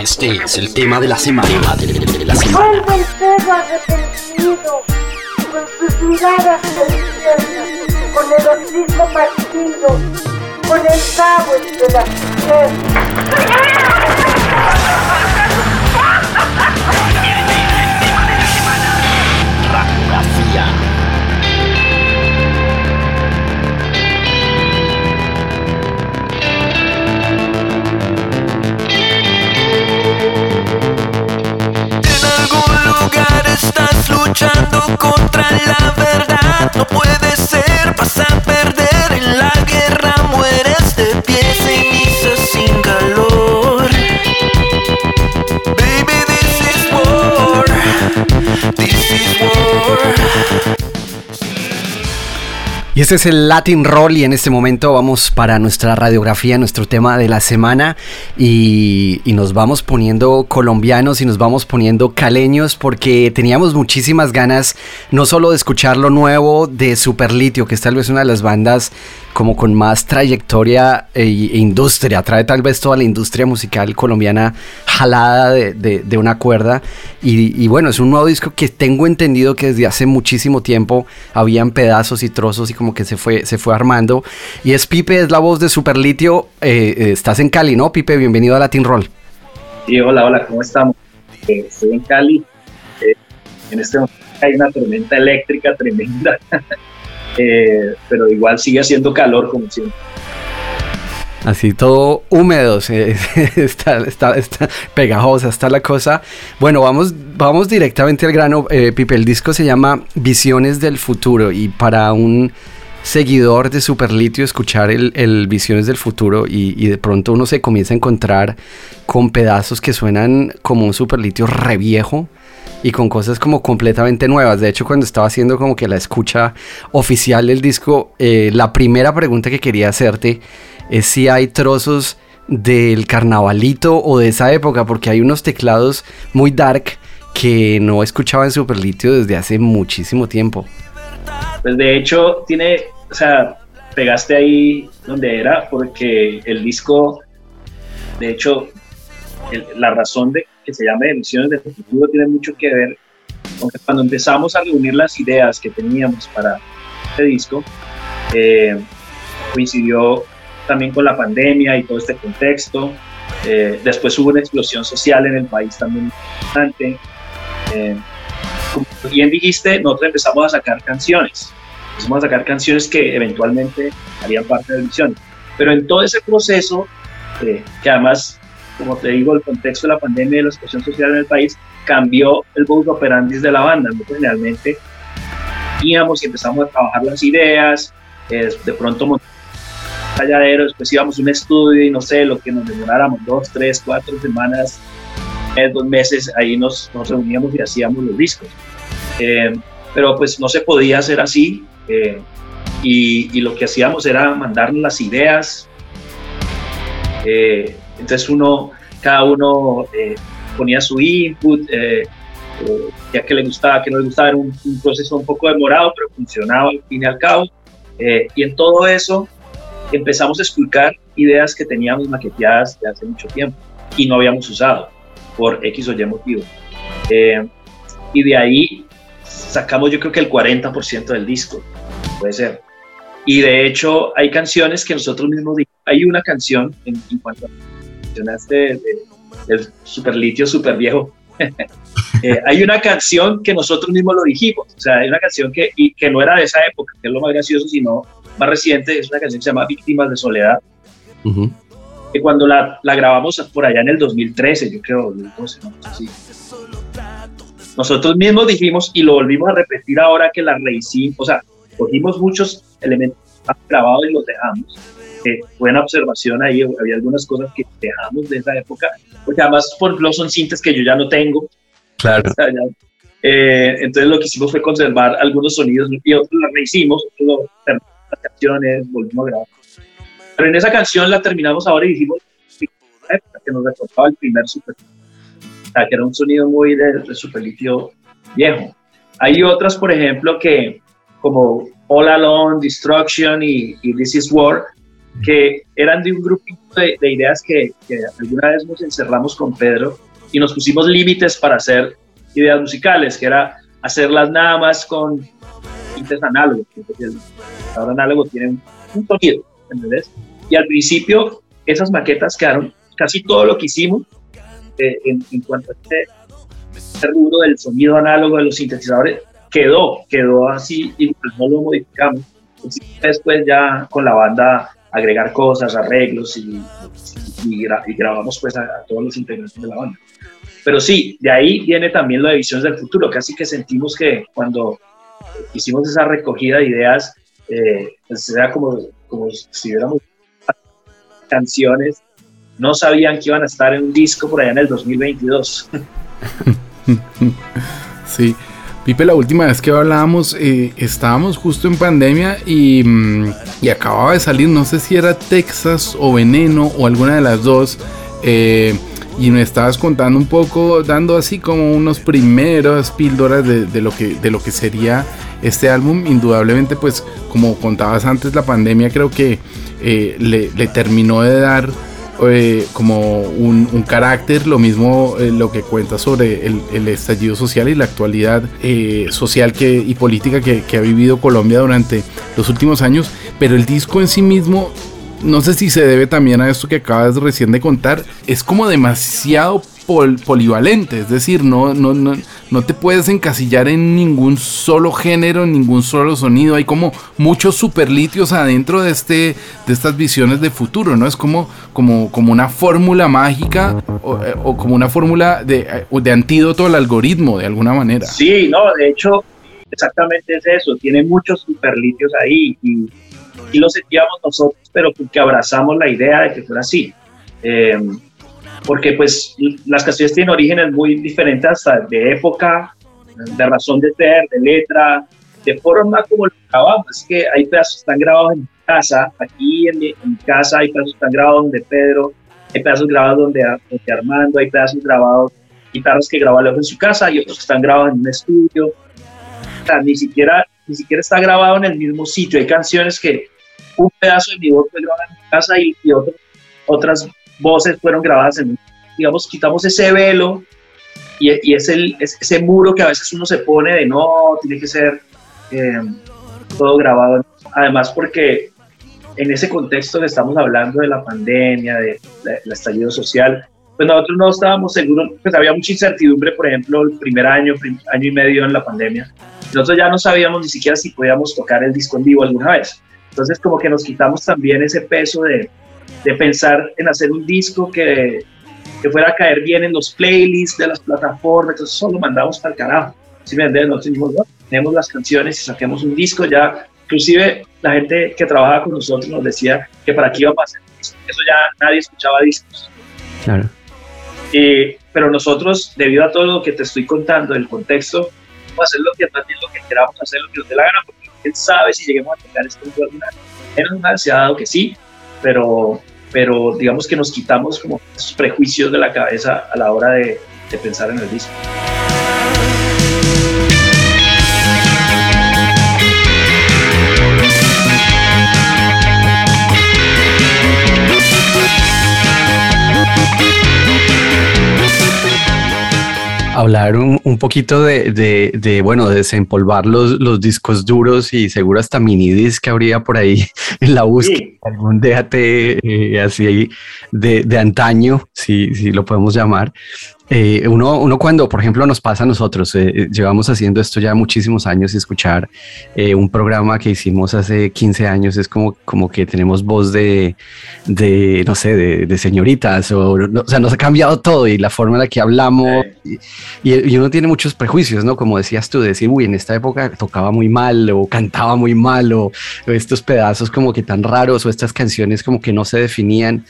Este es el tema de la semana. De la semana. Vuelve el perro arrepentido, con sus miradas deliciosas, con el hocico partido, con el cabo entre las piernas. En algún lugar estás luchando contra la verdad. No puede ser, vas Y este es el Latin Roll y en este momento. Vamos para nuestra radiografía, nuestro tema de la semana. Y, y nos vamos poniendo colombianos y nos vamos poniendo caleños porque teníamos muchísimas ganas no solo de escuchar lo nuevo de Superlitio, que es tal vez una de las bandas como con más trayectoria e, e industria, trae tal vez toda la industria musical colombiana jalada de, de- de una cuerda y, y bueno, es un nuevo disco que tengo entendido que desde hace muchísimo tiempo habían pedazos y trozos y como que se fue, se fue armando y es Pipe, es la voz de Superlitio, eh, eh, estás en Cali, ¿no? Pipe, bienvenido a Latin Roll. Sí, hola, hola, ¿cómo estamos? Eh, estoy en Cali. Eh, en este momento hay una tormenta eléctrica tremenda, Eh, pero igual sigue haciendo calor como siempre. Así todo húmedo, está, está, está pegajosa, está la cosa. Bueno, vamos, vamos directamente al grano. Eh, Pipe, el disco se llama Visiones del Futuro y para un seguidor de Superlitio escuchar el, el Visiones del Futuro y, y de pronto uno se comienza a encontrar con pedazos que suenan como un Superlitio re viejo y con cosas como completamente nuevas. De hecho, cuando estaba haciendo como que la escucha oficial del disco, eh, la primera pregunta que quería hacerte es si hay trozos del carnavalito o de esa época, porque hay unos teclados muy dark que no escuchaba en Superlitio desde hace muchísimo tiempo. Pues de hecho, tiene, o sea, pegaste ahí donde era, porque el disco, de hecho, la razón de que se llame Emisiones del Futuro tiene mucho que ver con que cuando empezamos a reunir las ideas que teníamos para este disco, eh, coincidió también con la pandemia y todo este contexto. Eh, después hubo una explosión social en el país también importante. Eh, como bien dijiste, nosotros empezamos a sacar canciones. Empezamos a sacar canciones que eventualmente harían parte de Visiones. Pero en todo ese proceso, eh, que además, como te digo, el contexto de la pandemia y la situación social en el país cambió el modus operandi de la banda. Nosotros generalmente íbamos y empezamos a trabajar las ideas, eh, de pronto montamos talladero, después íbamos a un estudio y no sé, lo que nos demoráramos dos, tres, cuatro semanas, eh, dos meses, ahí nos, nos reuníamos y hacíamos los discos. Eh, pero pues no se podía hacer así eh, y, y lo que hacíamos era mandarnos las ideas. Eh, entonces uno, cada uno eh, ponía su input, eh, eh, ya que le gustaba, que no le gustaba, era un, un proceso un poco demorado, pero funcionaba al fin y al cabo. Eh, y en todo eso empezamos a explicar ideas que teníamos maqueteadas de hace mucho tiempo y no habíamos usado por X o Y motivo. Eh, y de ahí sacamos yo creo que el 40% del disco, puede ser. Y de hecho hay canciones que nosotros mismos, hay una canción en, en cuanto a mencionaste de- del superlitio super viejo, Eh, hay una canción que nosotros mismos lo dijimos, o sea, hay una canción que, y que no era de esa época, que es lo más gracioso, sino más reciente, es una canción que se llama Víctimas de Soledad, Ujú. que cuando la, la grabamos por allá en el 2013, yo creo, 2012, no sé si. Nosotros mismos dijimos y lo volvimos a repetir ahora que la rehicimos, o sea, cogimos muchos elementos grabados y los dejamos. Eh, buena observación ahí, había algunas cosas que dejamos de esa época, porque además, por ejemplo, son cintas que yo ya no tengo. Claro. eh, entonces lo que hicimos fue conservar algunos sonidos y otros los rehicimos, otros las canciones, volvimos a grabar. Pero en esa canción la terminamos ahora y dijimos que nos recordaba el primer super, o sea, que era un sonido muy de, de superlitio viejo. Hay otras, por ejemplo, que como All Alone, Destruction y, y This Is War, que eran de un grupo de, de ideas que, que, alguna vez nos encerramos con Pedro y nos pusimos límites para hacer ideas musicales, que era hacerlas nada más con tintes análogos. El análogo tiene un sonido, ¿entendés? Y al principio esas maquetas quedaron, casi todo lo que hicimos eh, en, en, cuanto a este, este rubro del sonido análogo de los sintetizadores, quedó, quedó así y pues no lo modificamos. Después ya con la banda agregar cosas, arreglos y, grabamos pues a, todos los integrantes de la banda. Pero sí, de ahí viene también lo de Visiones del Futuro, casi que sentimos que cuando hicimos esa recogida de ideas, eh, pues era como, como si hubiéramos canciones, no sabían que iban a estar en un disco por allá en el 2022. sí. Pipe, la última vez que hablábamos, eh, estábamos justo en pandemia y, y, acababa de salir, no sé si era Texas o Veneno o alguna de las dos. Eh, y me estabas contando un poco, dando así como unos primeros píldoras de, lo que, de lo que sería este álbum. Indudablemente, pues como contabas antes, la pandemia creo que eh, le, terminó de dar eh, como un, carácter, lo mismo eh, lo que cuenta sobre el, el, estallido social y la actualidad eh, social que, y política que, que ha vivido Colombia durante los últimos años, pero el disco en sí mismo no sé si se debe también a esto que acabas recién de contar, es como demasiado pol polivalente, es decir, no, no, no, no te puedes encasillar en ningún solo género, en ningún solo sonido, hay como muchos superlitios adentro de, este, de estas visiones de futuro, ¿no? Es como, como, como una fórmula mágica o, o como una fórmula de, de antídoto al algoritmo, de alguna manera. Sí, no, de hecho, exactamente es eso, tiene muchos superlitios ahí y lo sentíamos nosotros, pero porque abrazamos la idea de que fuera así. Eh, porque pues las canciones tienen orígenes muy diferentes hasta de época, de razón de ser, de letra, de forma como lo grabamos. Es que hay pedazos que están grabados en mi casa, aquí en mi, en mi casa hay pedazos que están grabados donde Pedro, hay pedazos grabados donde, donde Armando, hay pedazos grabados, guitarras que grabó en su casa y otros que están grabados en un estudio. O sea, ni siquiera, ni siquiera está grabado en el mismo sitio. Hay canciones que un pedazo de mi voz fue grabado en mi casa y, y otro, otras voces fueron grabadas en, digamos, quitamos ese velo y, y es, el, es ese muro que a veces uno se pone de no, tiene que ser eh, todo grabado. Además, porque en ese contexto que estamos hablando de la pandemia, del de estallido social, pues nosotros no estábamos seguros, pues había mucha incertidumbre, por ejemplo, el primer año, prim, año y medio en la pandemia. Nosotros ya no sabíamos ni siquiera si podíamos tocar el disco en vivo alguna vez. Entonces como que nos quitamos también ese peso de, de pensar en hacer un disco que, que, fuera a caer bien en los playlists de las plataformas, entonces solo mandamos para el carajo. Si me entiendes, nosotros dijimos, no, tenemos las canciones y saquemos un disco ya. Inclusive la gente que trabajaba con nosotros nos decía que para qué íbamos a hacer disco. Eso ya nadie escuchaba discos. Claro. Eh, pero nosotros, debido a todo lo que te estoy contando, el contexto, vamos a hacer lo que, lo que queramos hacer, lo que nos dé la gana, porque quién sabe si lleguemos a tocar Menos mal se ha dado que sí, pero, pero digamos que nos quitamos como esos prejuicios de la cabeza a la hora de, de pensar en el disco. hablar un, un poquito de, de, de, bueno, de desempolvar los, los, discos duros y seguro hasta mini disc que habría por ahí en la búsqueda, sí. Algún déjate eh, así de, de antaño, si, si lo podemos llamar. Eh, uno, uno, cuando, por ejemplo, nos pasa a nosotros, eh, llevamos haciendo esto ya muchísimos años y escuchar eh, un programa que hicimos hace 15 años es como, como que tenemos voz de, de no sé, de, de señoritas, o, no, o, sea, nos ha cambiado todo y la forma en la que hablamos y, y, uno tiene muchos prejuicios, ¿no? Como decías tú, de decir, uy, en esta época tocaba muy mal o cantaba muy mal o, o estos pedazos como que tan raros o estas canciones como que no se definían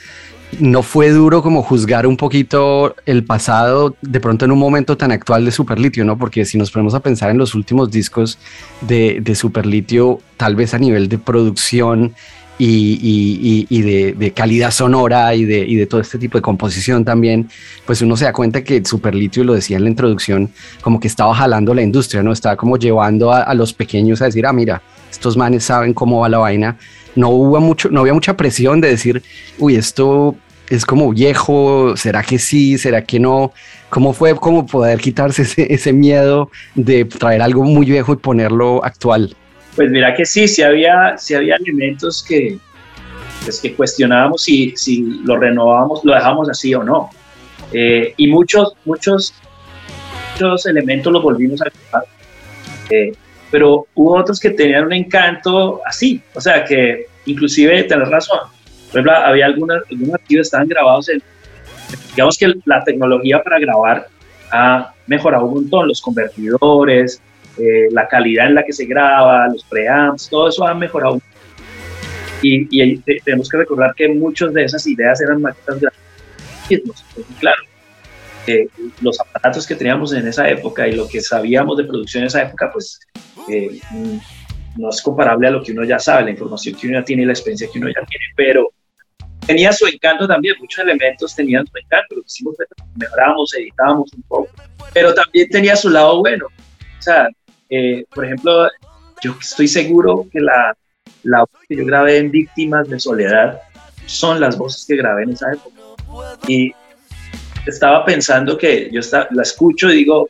no fue duro como juzgar un poquito el pasado de pronto en un momento tan actual de Superlitio, ¿no? Porque si nos ponemos a pensar en los últimos discos de, de Superlitio, tal vez a nivel de producción y, y, y de, calidad sonora y de, y de todo este tipo de composición también, pues uno se da cuenta que Superlitio, lo decía en la introducción, como que estaba jalando la industria, ¿no? Estaba como llevando a, a los pequeños a decir, ah, mira, estos manes saben cómo va la vaina no hubo mucho, no había mucha presión de decir, uy, esto es como viejo, ¿será que sí? ¿Será que no? ¿Cómo fue como poder quitarse ese, miedo de traer algo muy viejo y ponerlo actual? Pues mira que sí, sí había, sí había elementos que, pues que cuestionábamos si, si lo renovábamos, lo dejamos así o no. Eh, y muchos, muchos, muchos elementos los volvimos a pero hubo otros que tenían un encanto así, o sea que inclusive tenés razón. Por ejemplo, había algunos archivos que estaban grabados en, digamos que la tecnología para grabar ha mejorado un montón, los convertidores, eh, la calidad en la que se graba, los preamps, todo eso ha mejorado. Y, y tenemos que recordar que muchas de esas ideas eran maquetas grandes. Claro, eh, los aparatos que teníamos en esa época y lo que sabíamos de producción en esa época, pues eh, no es comparable a lo que uno ya sabe, la información que uno ya tiene y la experiencia que uno ya tiene, pero tenía su encanto también, muchos elementos tenían su encanto, lo que hicimos fue mejoramos, editábamos un poco, pero también tenía su lado bueno. O sea, eh, por ejemplo, yo estoy seguro que la, la voz que yo grabé en Víctimas de Soledad son las voces que grabé en esa época. Y estaba pensando que yo la escucho y digo,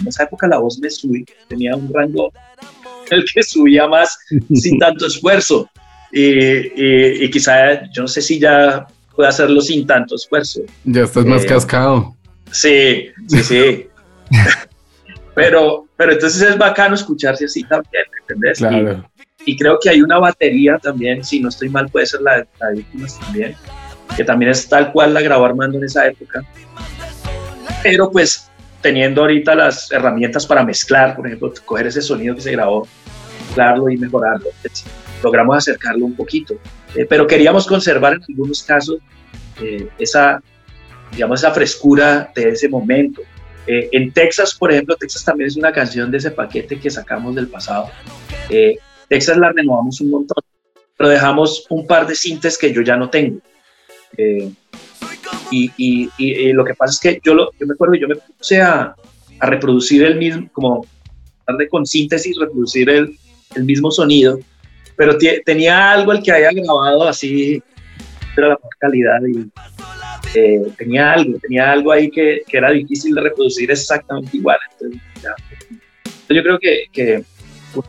en esa época la voz me subía, tenía un rango el que subía más sin tanto esfuerzo. Y, y, quizá, yo no sé si ya puede hacerlo sin tanto esfuerzo. Ya estás más eh, cascado. Sí, sí, sí. pero, pero entonces es bacano escucharse así también, ¿entendés? Claro. Y, creo que hay una batería también, si no estoy mal, puede ser la de, Víctimas también, que también es tal cual la grabó Armando en esa época. Pero pues teniendo ahorita las herramientas para mezclar, por ejemplo, coger ese sonido que se grabó, mezclarlo y mejorarlo, pues, logramos acercarlo un poquito. Eh, pero queríamos conservar en algunos casos eh, esa, digamos, esa frescura de ese momento. Eh, en Texas, por ejemplo, Texas también es una canción de ese paquete que sacamos del pasado. Texas la renovamos un montón, pero dejamos un par de cintas que yo ya no tengo. Y, y, lo que pasa es que yo, lo, yo me acuerdo, yo me puse a, a reproducir el mismo, como de con síntesis, reproducir el, el mismo sonido, pero tenía algo el que había grabado así, pero la calidad y eh, tenía algo, tenía algo ahí que, que, era difícil de reproducir exactamente igual. Entonces, yo creo que, que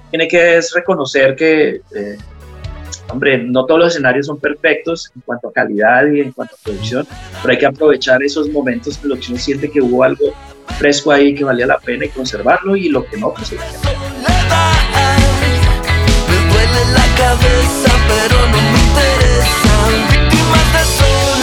tiene que reconocer que eh, hombre, no todos los escenarios son perfectos en cuanto a calidad y en cuanto a producción, pero hay que aprovechar esos momentos que uno siente que hubo algo fresco ahí que valía la pena y conservarlo y lo que no, pues cabeza, no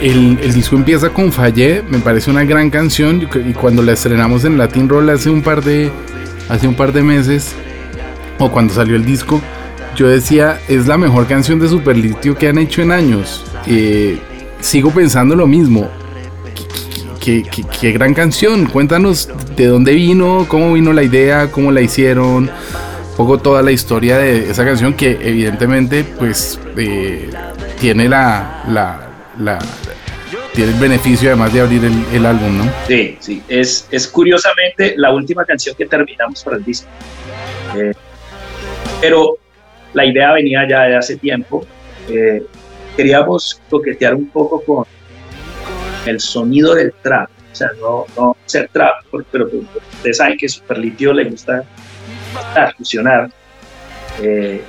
el, el disco empieza con Fallé, me parece una gran canción y cuando la estrenamos en Latin Roll hace un par de, hace un par de meses, o cuando salió el disco, yo decía, es la mejor canción de Superlitio que han hecho en años. Eh, sigo pensando lo mismo. Qué, qué- qué- gran canción. Cuéntanos de dónde vino, cómo vino la idea, cómo la hicieron, un poco toda la historia de esa canción que evidentemente pues eh, tiene la, la- tiene el beneficio además de abrir el, el álbum, ¿no? Sí, sí, es, es curiosamente la última canción que terminamos para el disco. Eh, Pero la idea venía ya de hace tiempo. Eh, queríamos coquetear un poco con el sonido del trap. O sea, no, no ser trap, pero pues, ustedes saben que Superlitio le gusta fusionar. Eh,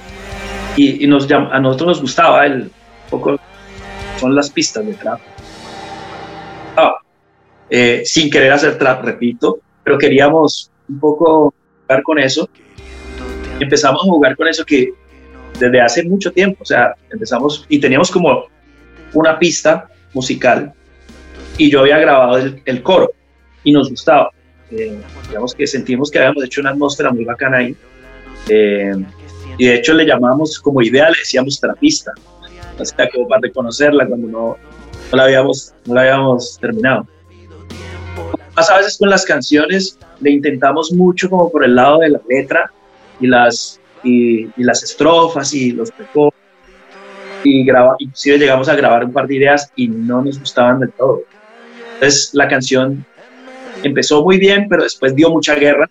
y, nos, a nosotros nos gustaba el poco, son las pistas de trap. Eh, sin querer hacer trap, repito, pero queríamos un poco jugar con eso. Empezamos a jugar con eso que desde hace mucho tiempo, o sea, empezamos y teníamos como una pista musical y yo había grabado el, coro y nos gustaba. Eh, digamos que sentimos que habíamos hecho una atmósfera muy bacana ahí. Eh, y de hecho le llamamos como idea, le decíamos trapista, o sea, como para reconocerla cuando no, no, la, habíamos, no la habíamos terminado. Más a veces con las canciones le intentamos mucho como por el lado de la letra y las, y, las estrofas y los precoces. Y graba, inclusive llegamos a grabar un par de ideas y no nos gustaban del todo. Entonces la canción empezó muy bien, pero después dio mucha guerra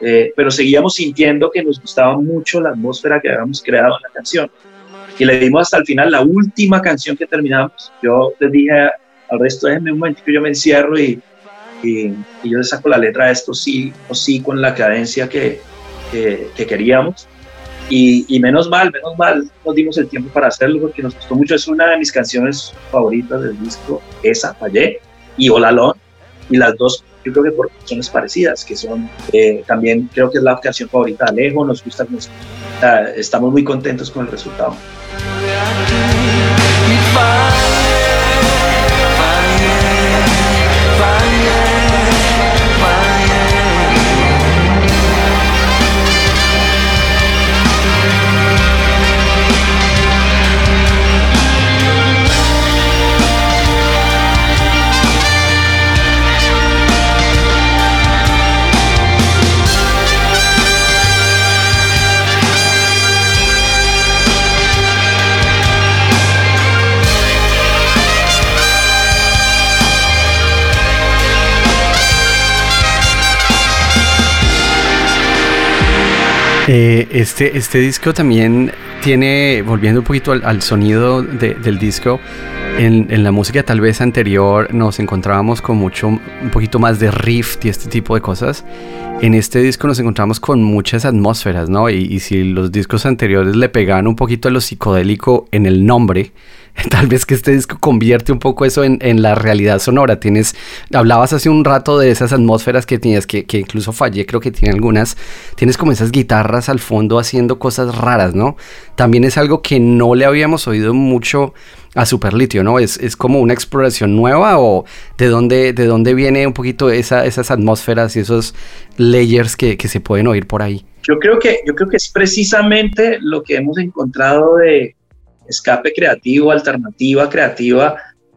eh, pero seguíamos sintiendo que nos gustaba mucho la atmósfera que habíamos creado en la canción. Y le dimos hasta el final la última canción que terminamos. Yo les dije al resto, déjenme un momento que yo me encierro y, y, yo le saco la letra de esto sí o sí con la cadencia que, que, queríamos. Y, y, menos mal, menos mal nos dimos el tiempo para hacerlo porque nos gustó mucho. Es una de mis canciones favoritas del disco, esa, Fallé, y Olalón. Y las dos yo creo que por razones parecidas, que son eh, también creo que es la canción favorita de Alejo, nos gusta, nos, estamos muy contentos con el resultado. Eh, este, este disco también tiene, volviendo un poquito al, sonido del disco, en, en, la música tal vez anterior nos encontrábamos con mucho, un poquito más de riff y este tipo de cosas. En este disco nos encontramos con muchas atmósferas, ¿no? Y, y si los discos anteriores le pegaban un poquito a lo psicodélico en el nombre, tal vez que este disco convierte un poco eso en, en, la realidad sonora. Tienes, hablabas hace un rato de esas atmósferas que tenías, que, que, incluso fallé, creo que tiene algunas. Tienes como esas guitarras al fondo haciendo cosas raras, ¿no? También es algo que no le habíamos oído mucho a Superlitio, ¿no? ¿Es, es como una exploración nueva o de dónde, de dónde viene un poquito esa, esas atmósferas y esos layers que, que se pueden oír por ahí? Yo creo que, yo creo que es precisamente lo que hemos encontrado de escape creativo, alternativa creativa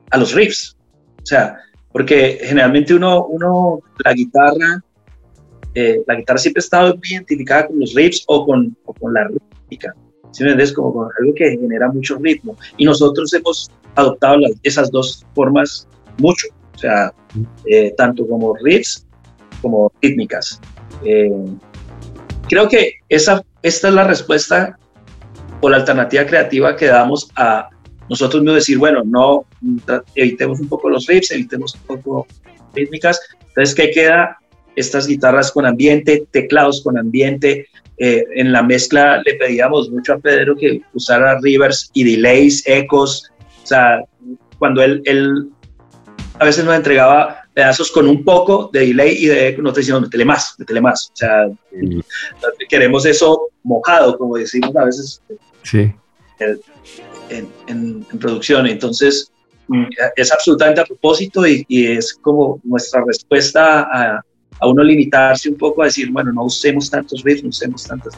a los riffs. O sea, porque generalmente uno, uno la guitarra, eh, la guitarra siempre ha estado identificada con los riffs o con, con la rítmica. ¿Sí me entiendes? Como con algo que genera mucho ritmo. Y nosotros hemos adoptado esas dos formas mucho. O sea, eh, tanto como riffs como rítmicas. Eh, creo que esa, esta es la respuesta o la alternativa creativa que damos a nosotros mismos decir, bueno, no, evitemos un poco los riffs, evitemos un poco rítmicas. Entonces, ¿qué queda? Estas guitarras con ambiente, teclados con ambiente. Eh, en la mezcla le pedíamos mucho a Pedro que usara rivers y delays, ecos. O sea, cuando él, él a veces nos entregaba pedazos con un poco de delay y de eco, nosotros decíamos, metele más, metele más. O sea, queremos eso mojado, como decimos a veces sí. en, producción. Entonces, es absolutamente a propósito y, es como nuestra respuesta a, a, uno limitarse un poco a decir, bueno, no usemos tantos no usemos tantas.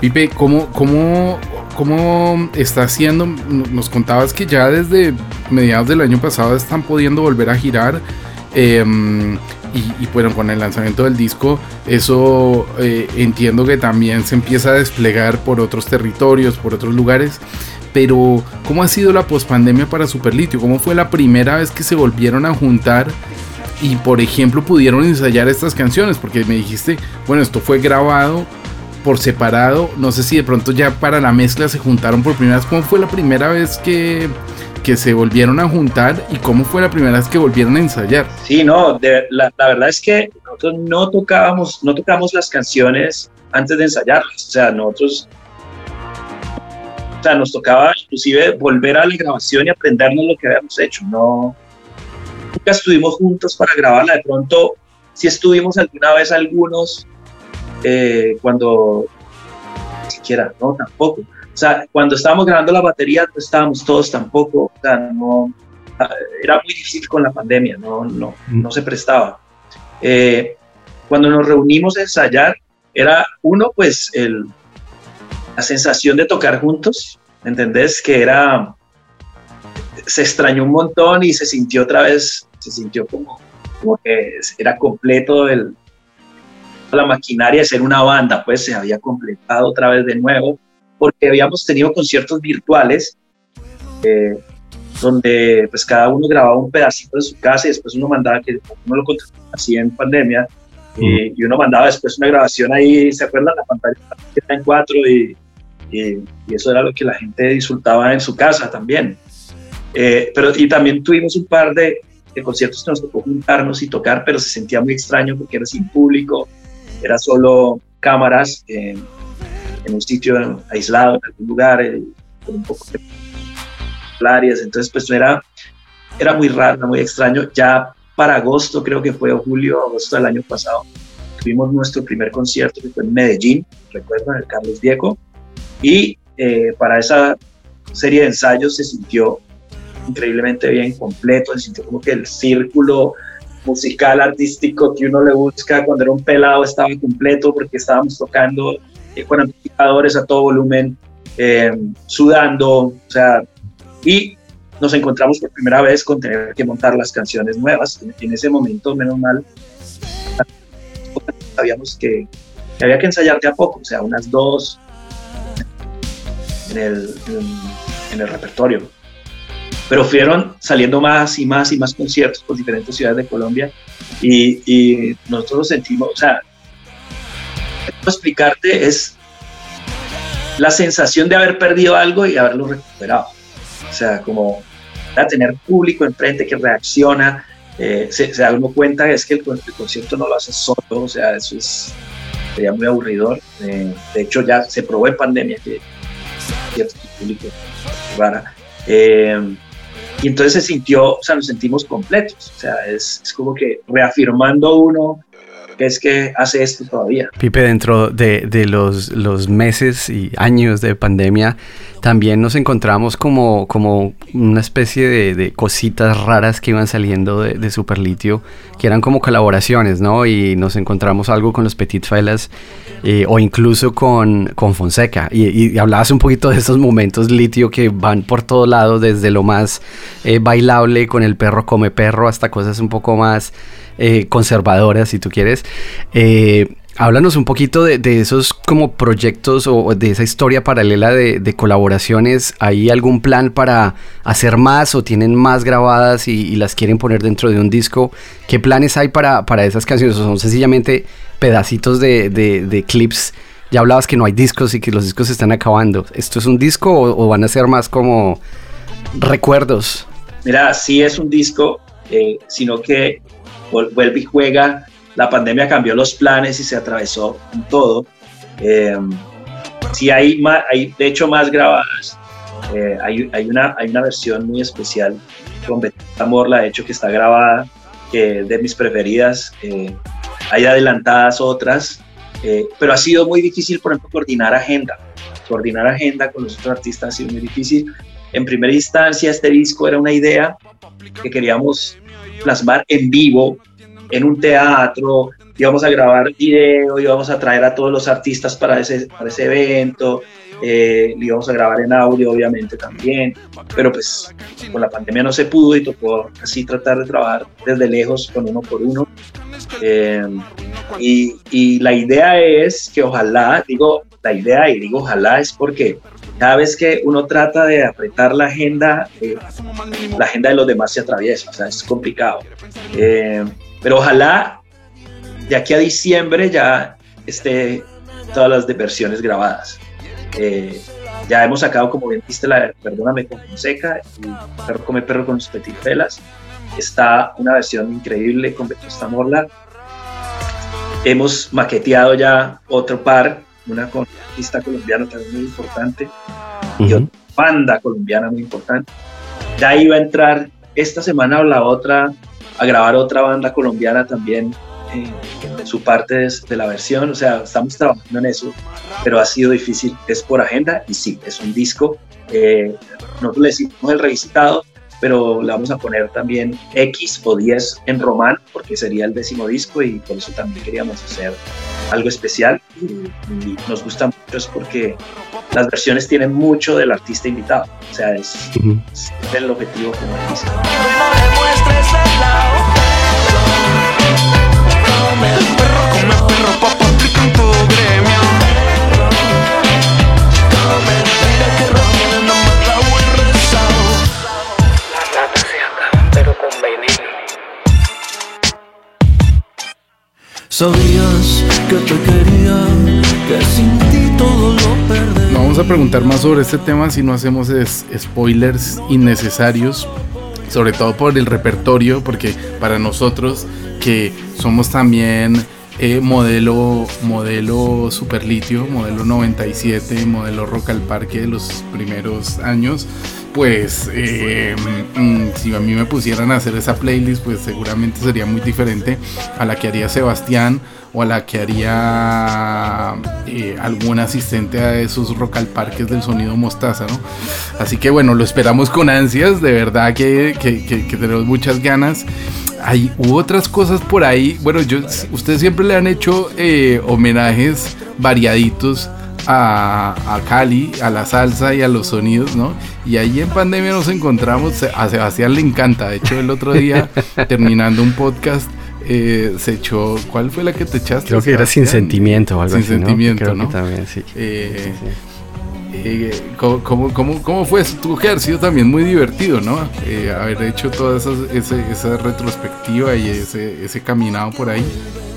Pipe, ¿cómo, cómo, cómo está haciendo? Nos contabas que ya desde mediados del año pasado están pudiendo volver a girar. Em, y, bueno, con el lanzamiento del disco, eso eh, entiendo que también se empieza a desplegar por otros territorios, por otros lugares. Pero, ¿cómo ha sido la pospandemia para Superlitio? ¿Cómo fue la primera vez que se volvieron a juntar y, por ejemplo, pudieron ensayar estas canciones? Porque me dijiste, bueno, esto fue grabado, por separado. No sé si de pronto ya para la mezcla se juntaron por primera vez. ¿Cómo fue la primera vez que, que se volvieron a juntar y cómo fue la primera vez que volvieron a ensayar? Sí, no, la, la verdad es que nosotros no tocábamos, no tocamos las canciones antes de ensayarlas. O sea, nosotros, o sea, nos tocaba inclusive volver a la grabación y aprendernos lo que habíamos hecho. No, nunca estuvimos juntos para grabarla. De pronto, sí estuvimos alguna vez algunos eh, cuando, ni siquiera, no, tampoco. O sea, cuando estábamos grabando la batería, no estábamos todos tampoco. O sea, no, era muy difícil con la pandemia, no, no, no se prestaba. Eh, cuando nos reunimos a ensayar, era uno, pues, el, la sensación de tocar juntos, ¿entendés? Que era, se extrañó un montón y se sintió otra vez, se sintió como, como que era completo el, la maquinaria de ser una banda, pues se había completado otra vez de nuevo, porque habíamos tenido conciertos virtuales. Eh, donde pues cada uno grababa un pedacito de su casa y después uno mandaba, que uno lo hacía en pandemia, y, y, uno mandaba después una grabación ahí, ¿se acuerdan? La pantalla está en cuatro y, y, y, eso era lo que la gente disfrutaba en su casa también. Eh, pero y también tuvimos un par de, de, conciertos que nos tocó juntarnos y tocar, pero se sentía muy extraño porque era sin público, era solo cámaras en, en un sitio aislado, en algún lugar, eh, con un poco de áreas, entonces pues era, era muy raro, muy extraño. Ya para agosto, creo que fue julio, agosto del año pasado, tuvimos nuestro primer concierto que fue en Medellín, recuerdan, el Carlos Diego, y eh, para esa serie de ensayos se sintió increíblemente bien, completo, se sintió como que el círculo musical, artístico que uno le busca cuando era un pelado estaba completo porque estábamos tocando eh, con amplificadores a todo volumen, eh, sudando, o sea, y nos encontramos por primera vez con tener que montar las canciones nuevas. En ese momento, menos mal, sabíamos que, que había que ensayar de a poco, o sea, unas dos en el, en, el repertorio. Pero fueron saliendo más y más y más conciertos por diferentes ciudades de Colombia y, y nosotros sentimos, o sea, explicarte es la sensación de haber perdido algo y haberlo recuperado. O sea, como a tener público enfrente que reacciona, eh, se, se, da uno cuenta es que el, el, concierto no lo hace solo, o sea, eso es, sería muy aburridor. Eh, de hecho, ya se probó en pandemia que cierto público rara. Eh, y entonces se sintió, o sea, nos sentimos completos, o sea, es, es como que reafirmando uno que es que hace esto todavía. Pipe, dentro de, de los, los, meses y años de pandemia, también nos encontramos como, como una especie de, de cositas raras que iban saliendo de, de Superlitio, que eran como colaboraciones, ¿no? Y nos encontramos algo con los Petit Felas eh, o incluso con, con Fonseca. Y, y, hablabas un poquito de esos momentos litio que van por todo lado, desde lo más eh, bailable con el perro come perro hasta cosas un poco más eh, conservadoras, si tú quieres. Eh, háblanos un poquito de, esos como proyectos o de esa historia paralela de, colaboraciones. ¿Hay algún plan para hacer más o tienen más grabadas y, las quieren poner dentro de un disco? ¿Qué planes hay para, para esas canciones? ¿O son sencillamente pedacitos de, de, clips? Ya hablabas que no hay discos y que los discos se están acabando. ¿Esto es un disco o, o van a ser más como recuerdos? Mira, sí es un disco, eh, sino que vuelve y juega. La pandemia cambió los planes y se atravesó todo. Eh, sí hay, más, hay de hecho más grabadas. Eh, hay, hay, una, hay una versión muy especial con Betita Morla, de hecho, que está grabada, que es de mis preferidas. Eh, hay adelantadas otras, eh, pero ha sido muy difícil, por ejemplo, coordinar agenda. Coordinar agenda con los otros artistas ha sido muy difícil. En primera instancia, este disco era una idea que queríamos plasmar en vivo en un teatro, íbamos a grabar video, íbamos a traer a todos los artistas para ese, para ese evento, eh, íbamos a grabar en audio obviamente también, pero pues con la pandemia no se pudo y tocó así tratar de trabajar desde lejos con uno por uno. Eh, y, y la idea es que ojalá, digo la idea y digo ojalá es porque cada vez que uno trata de apretar la agenda, eh, la agenda de los demás se atraviesa, o sea, es complicado. Eh, pero ojalá de aquí a diciembre ya esté todas las versiones grabadas. Eh, ya hemos sacado, como bien viste, la Perdóname con Fonseca Perro come perro con sus petifelas. Está una versión increíble con Vetusta Morla. Hemos maqueteado ya otro par, una artista colombiano también muy importante y otra banda colombiana muy importante. Ya iba a entrar esta semana o la otra a grabar otra banda colombiana también eh, su parte de, de, la versión, o sea, estamos trabajando en eso, pero ha sido difícil, es por agenda y sí, es un disco, eh, nosotros le decimos el revisitado, pero le vamos a poner también X o 10 en román, porque sería el décimo disco y por eso también queríamos hacer algo especial y, y nos gusta mucho es porque las versiones tienen mucho del artista invitado, o sea, es, uh -huh. es el objetivo como artista. Come perro, come perro, papá, en tu gremio. Come, mira que retiene, no me la voy rezado. Las ratas se acaban, pero con veneno. Sabías que te quería, que todo lo. No vamos a preguntar más sobre este tema si no hacemos spoilers innecesarios, sobre todo por el repertorio, porque para nosotros que somos también eh, modelo, modelo Superlitio, modelo 97, modelo Rock al Parque de los primeros años, pues eh, mm, si a mí me pusieran a hacer esa playlist, pues seguramente sería muy diferente a la que haría Sebastián o a la que haría eh, algún asistente a esos Rock al Parques del sonido mostaza, ¿no? Así que bueno, lo esperamos con ansias, de verdad que, que, que, que tenemos muchas ganas hay hubo otras cosas por ahí. Bueno, yo, ustedes siempre le han hecho eh, homenajes variaditos a, a, Cali, a la salsa y a los sonidos, ¿no? Y ahí en pandemia nos encontramos, a Sebastián le encanta. De hecho, el otro día, terminando un podcast, eh, se echó. ¿Cuál fue la que te echaste? Creo que era sin sentimiento o algo sin así. sentimiento, Creo ¿no? que también, sí. Eh, eh, ¿cómo, cómo, cómo, fue haber sido también muy divertido, ¿no? Eh, haber hecho toda esa, ese, esa retrospectiva y ese, ese caminado por ahí,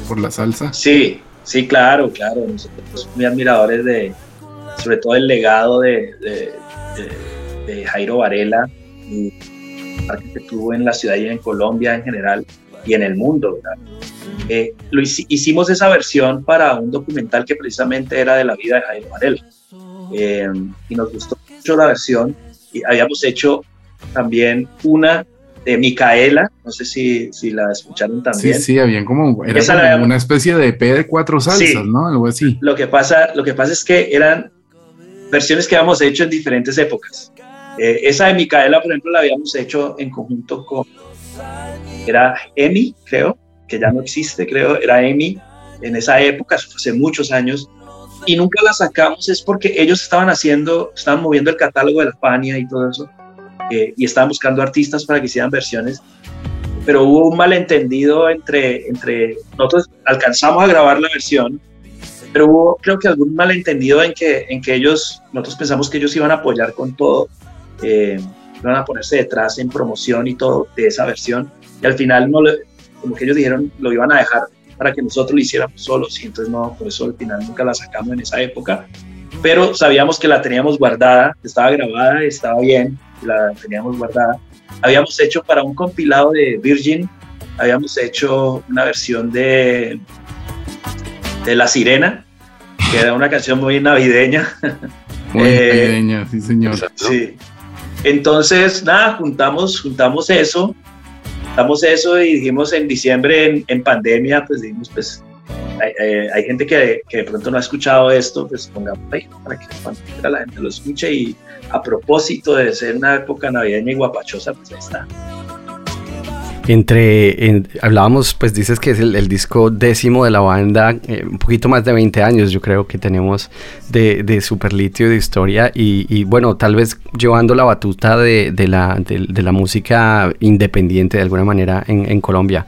por la salsa. Sí, sí, claro, claro. Nosotros muy admiradores de, sobre todo el legado de, de, de, de Jairo Varela y que tuvo en la ciudad y en Colombia en general y en el mundo. Eh, lo hicimos esa versión para un documental que precisamente era de la vida de Jairo Varela. Eh, y nos gustó mucho la versión y habíamos hecho también una de Micaela, no sé si, si la escucharon también. Sí, sí, habían como, era como una especie de EP de cuatro salsas, sí, ¿no? Algo así. Lo que, pasa, lo que pasa es que eran versiones que habíamos hecho en diferentes épocas. Eh, esa de Micaela, por ejemplo, la habíamos hecho en conjunto con, era Emi, creo, que ya no existe, creo, era Emi en esa época, hace muchos años, y nunca la sacamos es porque ellos estaban haciendo, estaban moviendo el catálogo de la Fania y todo eso, eh, y estaban buscando artistas para que hicieran versiones, pero hubo un malentendido entre, entre, nosotros alcanzamos a grabar la versión, pero hubo creo que algún malentendido en que, en que ellos, nosotros pensamos que ellos iban a apoyar con todo, eh, iban a ponerse detrás en promoción y todo de esa versión, y al final no como que ellos dijeron lo iban a dejar para que nosotros lo hiciéramos solos y entonces no, por eso al final nunca la sacamos en esa época, pero sabíamos que la teníamos guardada, estaba grabada, estaba bien, la teníamos guardada. Habíamos hecho para un compilado de Virgin, habíamos hecho una versión de, de La Sirena, que era una canción muy navideña. Muy eh, navideña, sí señor. Sí. Entonces, nada, juntamos, juntamos eso, juntamos eso y dijimos en diciembre, en, en pandemia, pues dijimos, pues hay, eh, hay, gente que, que, de pronto no ha escuchado esto, pues pongamos ahí para que la gente lo escuche y a propósito de ser una época navideña y guapachosa, pues ahí está. Entre, en, hablábamos, pues dices que es el, el disco décimo de la banda, eh, un poquito más de 20 años yo creo que tenemos de, de Superlitio de historia y, y, bueno, tal vez llevando la batuta de, de la, de, de, la música independiente de alguna manera en, en Colombia.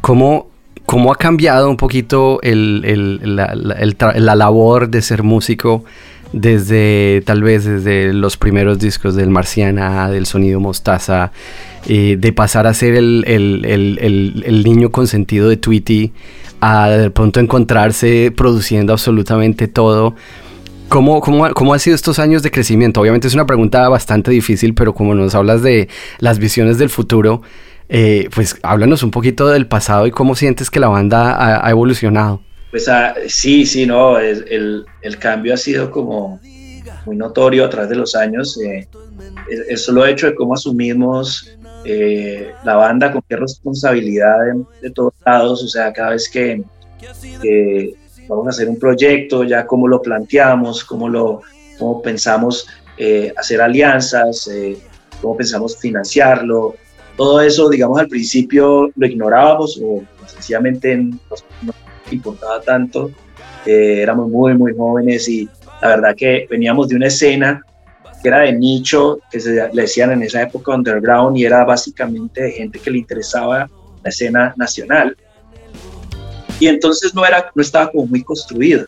¿Cómo, ¿Cómo ha cambiado un poquito el, el, la, la, la labor de ser músico desde tal vez desde los primeros discos del Marciana, del sonido Mostaza, eh, de pasar a ser el, el, el, el niño consentido de Tweety, a de pronto encontrarse produciendo absolutamente todo. ¿Cómo, cómo, cómo han sido estos años de crecimiento? Obviamente es una pregunta bastante difícil, pero como nos hablas de las visiones del futuro, eh, pues háblanos un poquito del pasado y cómo sientes que la banda ha, ha evolucionado. Pues ah, sí, sí, no, el, el cambio ha sido como muy notorio a través de los años. eh, el, el solo hecho de cómo asumimos eh, la banda, con qué responsabilidad de, todos lados, o sea, cada vez que, vamos a hacer un proyecto, ya cómo lo planteamos, cómo, lo, cómo pensamos eh, hacer alianzas, eh, cómo pensamos financiarlo. Todo eso, digamos, al principio lo ignorábamos o sencillamente nos importaba tanto. Eh, éramos muy, muy jóvenes y la verdad que veníamos de una escena que era de nicho, que se le decían en esa época underground y era básicamente de gente que le interesaba la escena nacional. Y entonces no, era, no estaba como muy construido.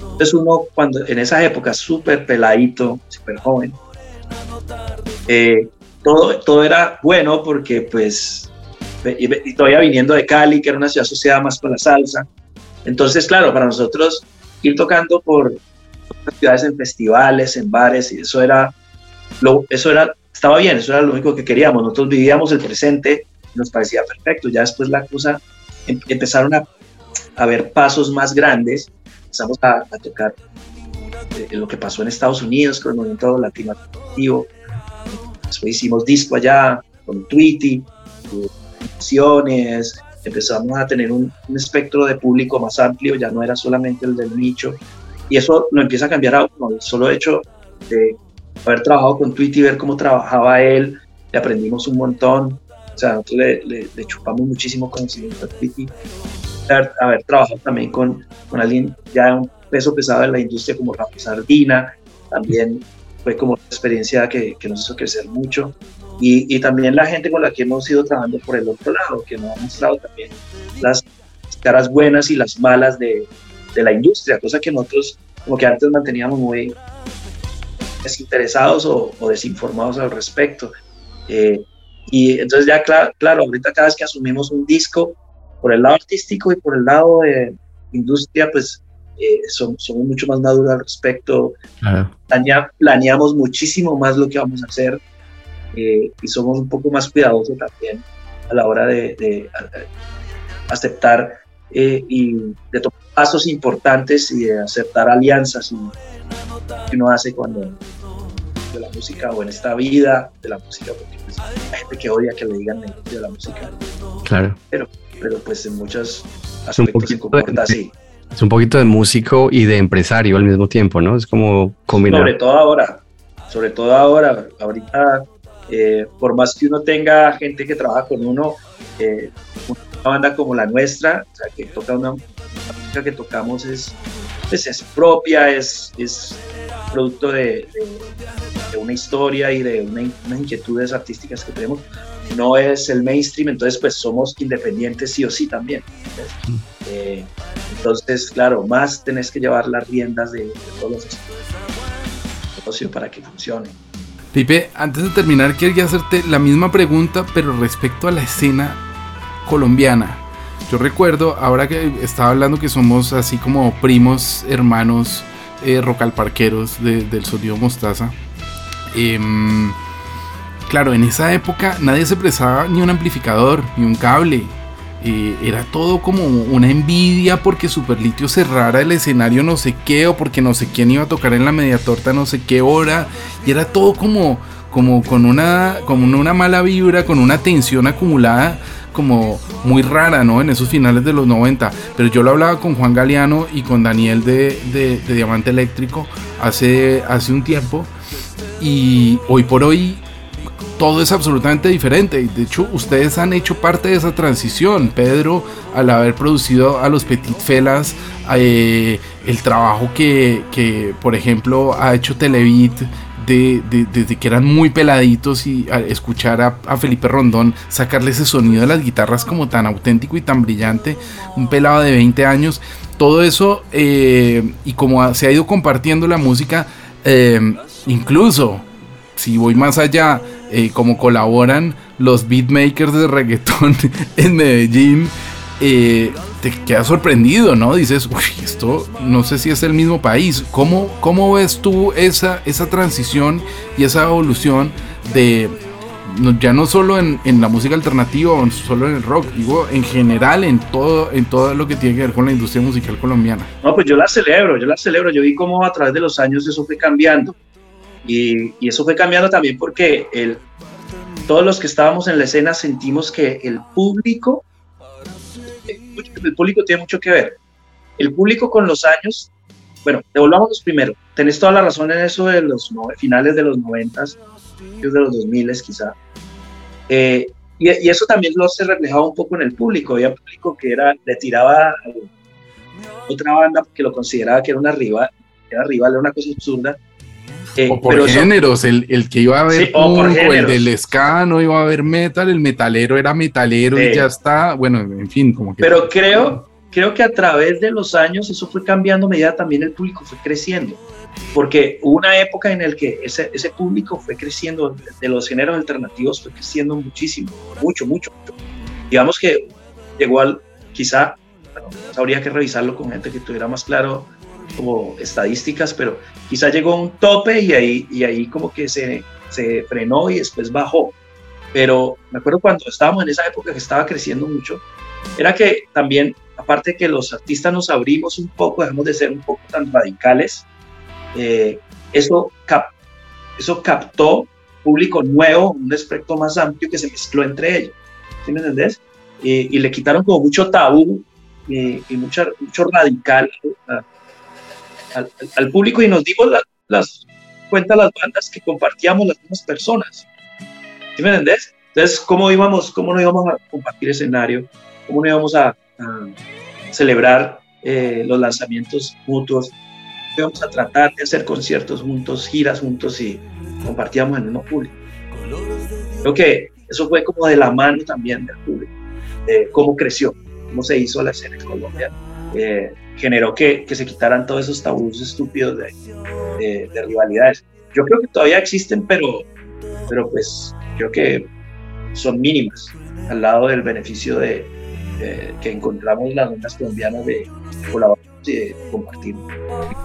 Entonces uno cuando en esa época súper peladito, súper joven, eh, todo, todo era bueno porque pues, y, y todavía viniendo de Cali, que era una ciudad asociada más con la salsa, entonces claro, para nosotros ir tocando por ciudades en festivales, en bares, y eso era, lo, eso era, estaba bien, eso era lo único que queríamos, nosotros vivíamos el presente, nos parecía perfecto, ya después la cosa, em, empezaron a, a ver pasos más grandes, empezamos a, a tocar eh, lo que pasó en Estados Unidos con el movimiento latino activo, después hicimos disco allá con Tweety, eh, canciones, empezamos a tener un, un, espectro de público más amplio, ya no era solamente el del nicho, y eso lo empieza a cambiar a uno, el solo hecho de haber trabajado con Tweety y ver cómo trabajaba él, le aprendimos un montón, o sea, nosotros le, le, le chupamos muchísimo conocimiento a Tweety, haber, haber, trabajado también con, con alguien ya de un peso pesado en la industria como Rafa Sardina, también fue como una experiencia que, que nos hizo crecer mucho. Y, y, también la gente con la que hemos ido trabajando por el otro lado, que nos ha mostrado también las caras buenas y las malas de, de la industria, cosa que nosotros como que antes manteníamos muy desinteresados o, o desinformados al respecto. Eh, y entonces ya claro, claro, ahorita cada vez que asumimos un disco, por el lado artístico y por el lado de industria, pues eh, somos, somos, mucho más maduros al respecto. Claro. Planeamos muchísimo más lo que vamos a hacer eh, y somos un poco más cuidadosos también a la hora de, de aceptar eh, y de tomar pasos importantes y de aceptar alianzas y, que uno hace cuando de la música o en esta vida de la música porque pues, hay gente que odia que le digan de la música. Claro. Pero pero pues en muchos aspectos se comporta de, así. es un poquito de músico y de empresario al mismo tiempo no es como combinar. Sobre todo ahora sobre todo ahora ahorita eh, por más que uno tenga gente que trabaja con uno eh, una banda como la nuestra o sea que toca una música que tocamos es pues es propia es, es producto de, de, de, una historia y de una, unas inquietudes artísticas que tenemos. No es el mainstream entonces pues somos independientes sí o sí también eh, entonces claro más tenés que llevar las riendas de, de todos los negocios para que funcione Pipe, antes de terminar quería hacerte la misma pregunta pero respecto a la escena colombiana yo recuerdo, ahora que estaba hablando que somos así como primos, hermanos, eh, rocalparqueros de, del sonido mostaza. Eh, claro, en esa época nadie se prestaba ni un amplificador, ni un cable. Era todo como una envidia porque Superlitio cerrara el escenario no sé qué o porque no sé quién iba a tocar en la media torta no sé qué hora. Y era todo como, como con una, como una mala vibra, con una tensión acumulada como muy rara, ¿no? En esos finales de los 90. Pero yo lo hablaba con Juan Galeano y con Daniel de, de, de, Diamante Eléctrico hace, hace un tiempo. Y hoy por hoy todo es absolutamente diferente. De hecho, ustedes han hecho parte de esa transición. Pedro, al haber producido a los Petit Felas, eh, el trabajo que, que, por ejemplo, ha hecho Televit de, de- desde que eran muy peladitos y a- escuchar a, Felipe Rondón sacarle ese sonido de las guitarras como tan auténtico y tan brillante, un pelado de 20 años, todo eso eh, y como se ha ido compartiendo la música, eh, incluso si voy más allá, eh, como colaboran los beatmakers de reggaetón en Medellín, eh, te quedas sorprendido, ¿no? Dices, uy, esto no sé si es el mismo país. ¿Cómo, cómo ves tú esa, esa transición y esa evolución de, ya no solo en, en la música alternativa o solo en el rock, digo, en general en todo, en todo lo que tiene que ver con la industria musical colombiana? No, pues yo la celebro, yo la celebro. Yo vi cómo a través de los años eso fue cambiando. Y, y eso fue cambiando también porque el, todos los que estábamos en la escena sentimos que el público, el público tiene mucho que ver. El público con los años, bueno, devolvámonos primero. Tenés toda la razón en eso de los no- finales de los noventas, de los dos miles quizá. Eh, y, y eso también lo se reflejaba un poco en el público. Había público que era, le tiraba a otra banda que lo consideraba que era una rival, era rival, era una cosa absurda. Eh, O por géneros, el, el que iba a ver Sí, punk, o el del ska no iba a ver metal, el metalero era metalero y Sí. ya está. Bueno, en fin, como que. Pero creo, creo que a través de los años eso fue cambiando a medida también el público fue creciendo. Porque hubo una época en la que ese, ese público fue creciendo, de los géneros alternativos fue creciendo muchísimo, mucho, mucho. Digamos que llegó al, quizá, bueno, habría que revisarlo con gente que tuviera más claro como estadísticas, pero quizá llegó a un tope y ahí, y ahí como que se, se frenó y después bajó. Pero me acuerdo cuando estábamos en esa época que estaba creciendo mucho, era que también, aparte de que los artistas nos abrimos un poco, dejamos de ser un poco tan radicales, eh, eso, cap- eso captó público nuevo, un espectro más amplio que se mezcló entre ellos. ¿Sí me entendés? Y, y le quitaron como mucho tabú y, y mucha- mucho radical a- al, al- público y nos dimos la- las cuenta las bandas que compartíamos las mismas personas. ¿Sí me entendés? Entonces, ¿cómo íbamos, cómo no íbamos a compartir escenario? ¿Cómo no íbamos a, a celebrar eh, los lanzamientos mutuos? Íbamos a tratar de hacer conciertos juntos, giras juntos y compartíamos el mismo público. Creo que eso fue como de la mano también del público, de cómo creció, cómo se hizo la escena en Colombia. Eh, generó que, que se quitaran todos esos tabús estúpidos de, de- de rivalidades. Yo creo que todavía existen, pero, pero pues creo que son mínimas al lado del beneficio de, que encontramos las bandas colombianas de colaborar y de compartir.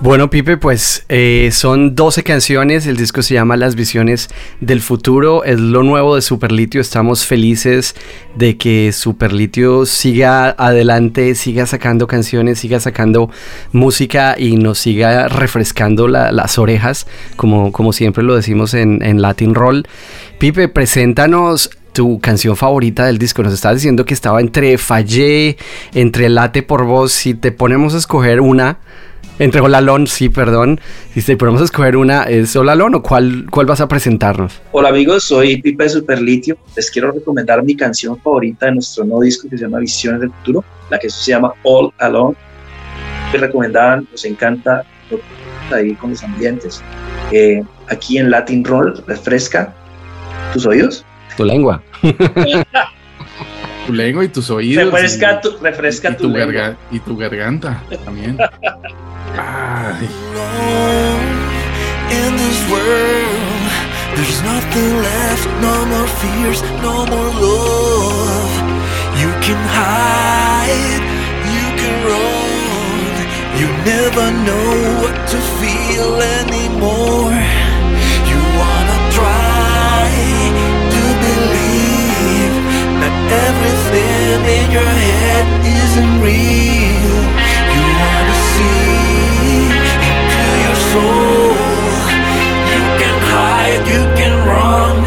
Bueno, Pipe, pues eh, son 12 canciones, el disco se llama Las Visiones del Futuro, es lo nuevo de Superlitio, estamos felices de que Superlitio siga adelante, siga sacando canciones, siga sacando música y nos siga refrescando la- las orejas, como, como siempre lo decimos en, en Latin Roll. Pipe, preséntanos tu canción favorita del disco. Nos estabas diciendo que estaba entre Fallé, entre Late por Voz. Si te ponemos a escoger una, entre Olalón, sí, perdón. Si te ponemos a escoger una, ¿es Olalón o cuál, cuál vas a presentarnos? Hola amigos, soy Pipe de Superlitio. Les quiero recomendar mi canción favorita de nuestro nuevo disco que se llama Visiones del Futuro, la que se llama All Alone. Me recomendaban, nos encanta ahí con los ambientes. Eh, aquí en Latin Roll, refresca tus oídos. Tu lengua. tu lengua y tus oídos. Refresca y- tu, refresca y, tu, tu lengua. garga- y tu garganta también. Ay. in this world. There's nothing left, no more fears, no more love. You can hide, you can run. You never know what to feel anymore. Everything in your head isn't real. You wanna see into your soul. You can hide, you can run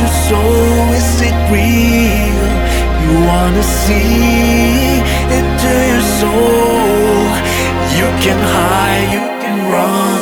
your soul, is it real? You wanna see into your soul You can hide, you can run